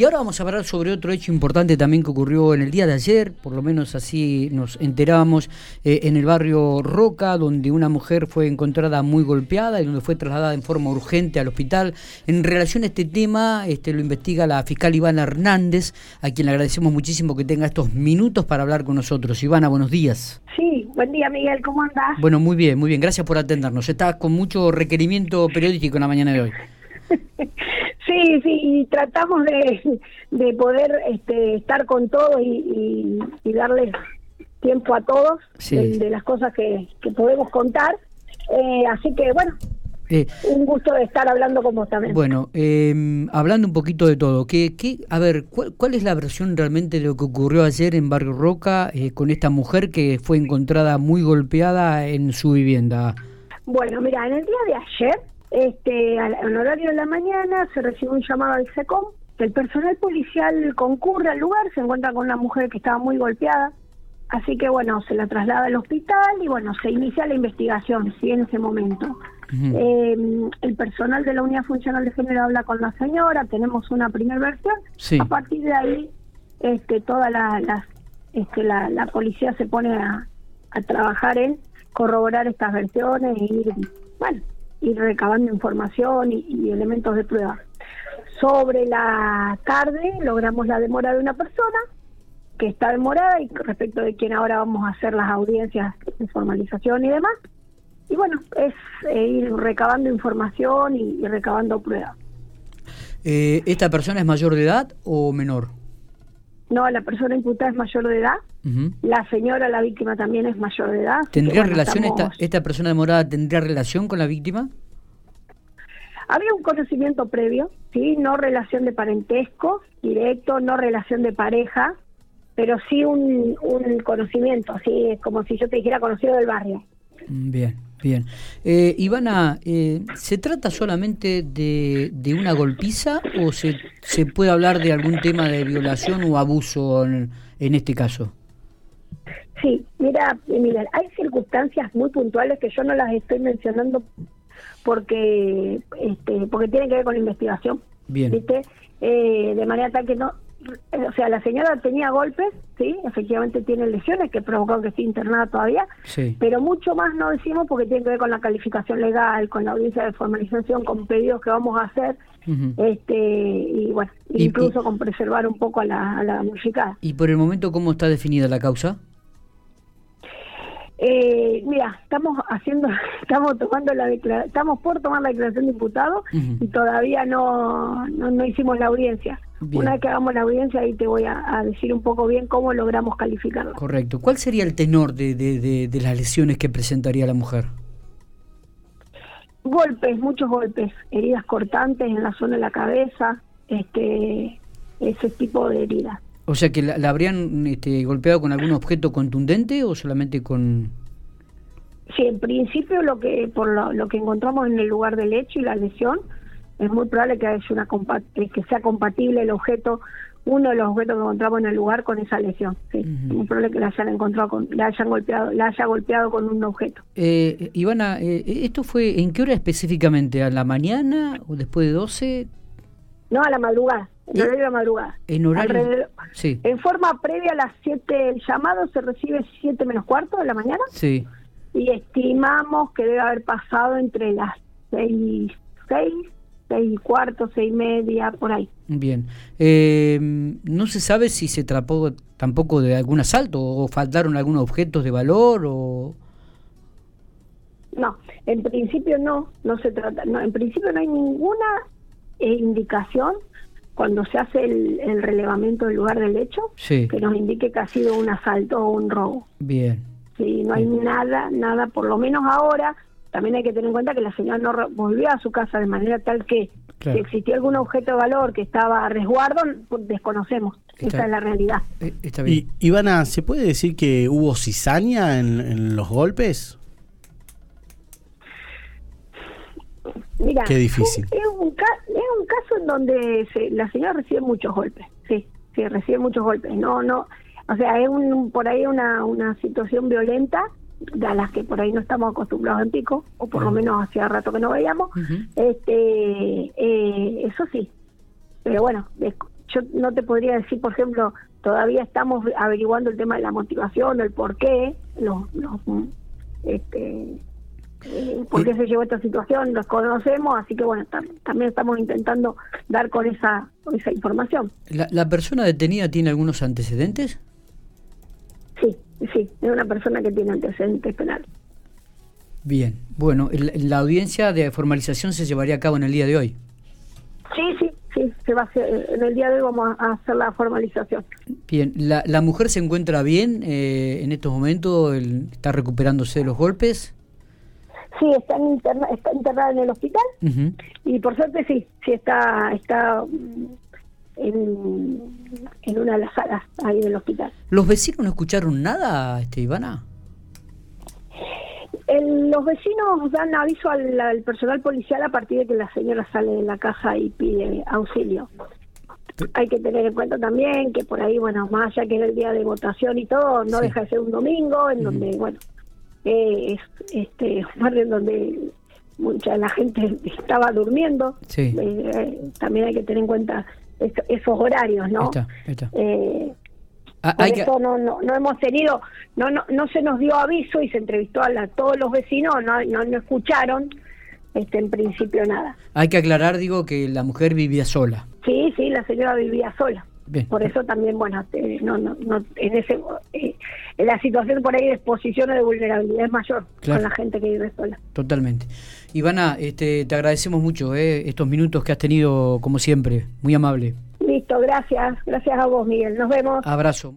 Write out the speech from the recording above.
Y ahora vamos a hablar sobre otro hecho importante también que ocurrió en el día de ayer, por lo menos así nos enterábamos, eh, en el barrio Roca, donde una mujer fue encontrada muy golpeada y donde fue trasladada en forma urgente al hospital. En relación a este tema, este, lo investiga la fiscal Ivana Hernández, a quien le agradecemos muchísimo que tenga estos minutos para hablar con nosotros. Ivana, buenos días. Sí, buen día Miguel, ¿cómo andás? Bueno, muy bien, muy bien, gracias por atendernos. Está con mucho requerimiento periodístico en la mañana de hoy. sí, sí, y tratamos de, poder este, estar con todos y, y, darles tiempo a todos de, las cosas que, podemos contar. Eh, así que bueno, eh, un gusto de estar hablando con vos también. Bueno, eh, hablando un poquito de todo, ¿qué, qué, a ver, ¿cuál, es la versión realmente de lo que ocurrió ayer en Barrio Roca con esta mujer que fue encontrada muy golpeada en su vivienda? Bueno, mira, en el día de ayer este, al, horario de la mañana se recibe un llamado al SECOM, el personal policial concurre al lugar, se encuentra con una mujer que estaba muy golpeada, así que bueno, se la traslada al hospital y bueno, se inicia la investigación, sí, en ese momento. Em, el personal de la unidad funcional de género habla con la señora, tenemos una primera versión, a partir de ahí este, toda la, este, la, la, policía se pone a, a trabajar en corroborar estas versiones y ir, bueno, ir recabando información y, elementos de prueba. Sobre la tarde logramos la demora de una persona que está demorada y respecto de quien ahora vamos a hacer las audiencias de formalización y demás. Y bueno, es eh, ir recabando información y, recabando pruebas. Eh, ¿Esta persona es mayor de edad o menor? No, la persona imputada es mayor de edad. La señora, la víctima, también es mayor de edad. ¿Tendría relación esta, esta persona demorada, tendría relación con la víctima? Había un conocimiento previo, sí, no relación de parentesco directo, no relación de pareja, pero sí un, un conocimiento, así como si yo te dijera conocido del barrio. Mm, bien, bien. Eh, Ivana, eh, ¿se trata solamente de, de, una golpiza o se, se puede hablar de algún tema de violación o abuso en, en este caso? Sí, mira, mira, hay circunstancias muy puntuales que yo no las estoy mencionando porque este, porque tiene que ver con la investigación. Bien. ¿Viste? Eh, de manera tal que no. O sea, la señora tenía golpes, sí, efectivamente tiene lesiones que provocaron que esté internada todavía, sí. pero mucho más no decimos porque tiene que ver con la calificación legal, con la audiencia de formalización, con pedidos que vamos a hacer, este y bueno, incluso con preservar un poco a la, a la ¿Y por el momento cómo está definida la causa? Eh, mira, estamos haciendo, estamos tomando la estamos por tomar la declaración de imputado y todavía no, no, hicimos la audiencia. Una vez que hagamos la audiencia ahí te voy a, decir un poco bien cómo logramos calificarlo. Correcto. ¿Cuál sería el tenor de, de, de, las lesiones que presentaría la mujer? Golpes, muchos golpes, heridas cortantes en la zona de la cabeza, este, ese tipo de heridas. O sea, que la, habrían este, golpeado con algún objeto contundente o solamente con... Sí, en principio lo que por lo, que encontramos en el lugar del hecho y la lesión, es muy probable que, haya una que sea compatible el objeto, uno de los objetos que encontramos en el lugar con esa lesión. Sí, es muy probable que la hayan encontrado con, la hayan golpeado, la haya golpeado con un objeto. Eh, Ivana, eh, ¿esto fue en qué hora específicamente? ¿A la mañana o después de 12? No, a la madrugada. En horario de la madrugada. En horario. Sí. En forma previa a las 7, el llamado se recibe 7 menos cuarto de la mañana. Sí. Y estimamos que debe haber pasado entre las 6, 6, 6 y cuarto, 6 y media, por ahí. Bien. Eh, ¿No se sabe si se trató tampoco de algún asalto o faltaron algunos objetos de valor o.? No, en principio no, no se trata, no, en principio no hay ninguna eh, indicación cuando se hace el, relevamiento del lugar del hecho, que nos indique que ha sido un asalto o un robo. Bien. Sí, no hay nada, nada, por lo menos ahora, también hay que tener en cuenta que la señora no volvió a su casa de manera tal que si existía algún objeto de valor que estaba a resguardo, pues, desconocemos. Esa es la realidad. Eh, está bien. Y, Ivana, ¿se puede decir que hubo cizaña en los golpes? Mira, Qué difícil. Es un, es un caso en donde la señora recibe muchos golpes, sí, sí, recibe muchos golpes. No, no, o sea, es un, por ahí una, una situación violenta a las que por ahí no estamos acostumbrados en Pico, o por lo menos hacía rato que no veíamos. este eh, Eso sí, pero bueno, yo no te podría decir, por ejemplo, todavía estamos averiguando el tema de la motivación, el por qué, los, los este, eh, por qué se llevó esta situación, los conocemos, así que bueno, también estamos intentando dar con esa, esa información. ¿La, ¿La persona detenida tiene algunos antecedentes? Sí, es una persona que tiene antecedentes penales. Bien, bueno, la audiencia de formalización se llevaría a cabo en el día de hoy. Sí, sí, sí, se va a hacer, en el día de hoy vamos a hacer la formalización. Bien, ¿la, la mujer se encuentra bien eh, en estos momentos? ¿Está recuperándose de los golpes? Sí, está, interna, está internada en el hospital y por suerte sí, sí está, está en, en una de las salas ahí del hospital. ¿Los vecinos no escucharon nada, este, Ivana? los vecinos dan aviso al, personal policial a partir de que la señora sale de la casa y pide auxilio. Hay que tener en cuenta también que por ahí, bueno, más allá que era el día de votación y todo, no deja de ser un domingo en donde, bueno, eh, es este en donde mucha la gente estaba durmiendo. Eh, también hay que tener en cuenta esos horarios, ¿no? Eh, Ah, Por eso no, no, no hemos tenido, no, no, no se nos dio aviso y se entrevistó a todos los vecinos, no, no, no escucharon este, en principio nada. Hay que aclarar, digo, que la mujer vivía sola. Sí, sí, la señora vivía sola. Por eso también, bueno, no, no, no, en ese, eh, en la situación por ahí de exposición o de vulnerabilidad es mayor con la gente que vive sola. Totalmente. Ivana, este, te agradecemos mucho eh, estos minutos que has tenido, como siempre, muy amable. Listo, gracias. Gracias a vos, Miguel. Nos vemos. Abrazo.